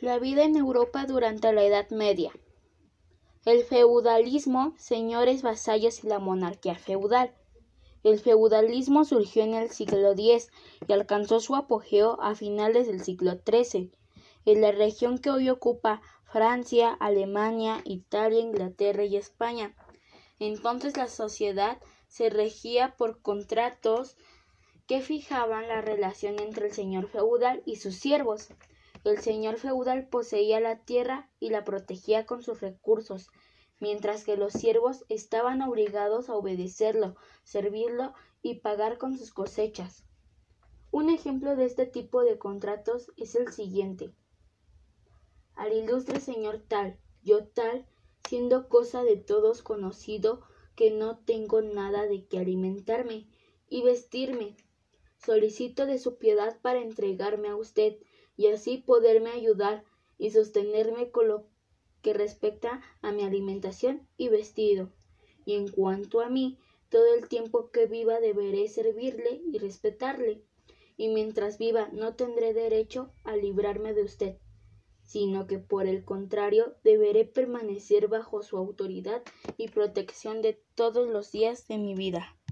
La vida en Europa durante la Edad Media. El feudalismo, señores vasallos y la monarquía feudal. El feudalismo surgió en el siglo X y alcanzó su apogeo a finales del siglo XIII, en la región que hoy ocupa Francia, Alemania, Italia, Inglaterra y España. Entonces la sociedad se regía por contratos que fijaban la relación entre el señor feudal y sus siervos. El señor feudal poseía la tierra y la protegía con sus recursos, mientras que los siervos estaban obligados a obedecerlo, servirlo y pagar con sus cosechas. Un ejemplo de este tipo de contratos es el siguiente. Al ilustre señor tal, yo tal, siendo cosa de todos conocido que no tengo nada de que alimentarme y vestirme, solicito de su piedad para entregarme a usted y así poderme ayudar y sostenerme con lo que respecta a mi alimentación y vestido. Y en cuanto a mí, todo el tiempo que viva deberé servirle y respetarle, y mientras viva no tendré derecho a librarme de usted, sino que por el contrario deberé permanecer bajo su autoridad y protección de todos los días de mi vida.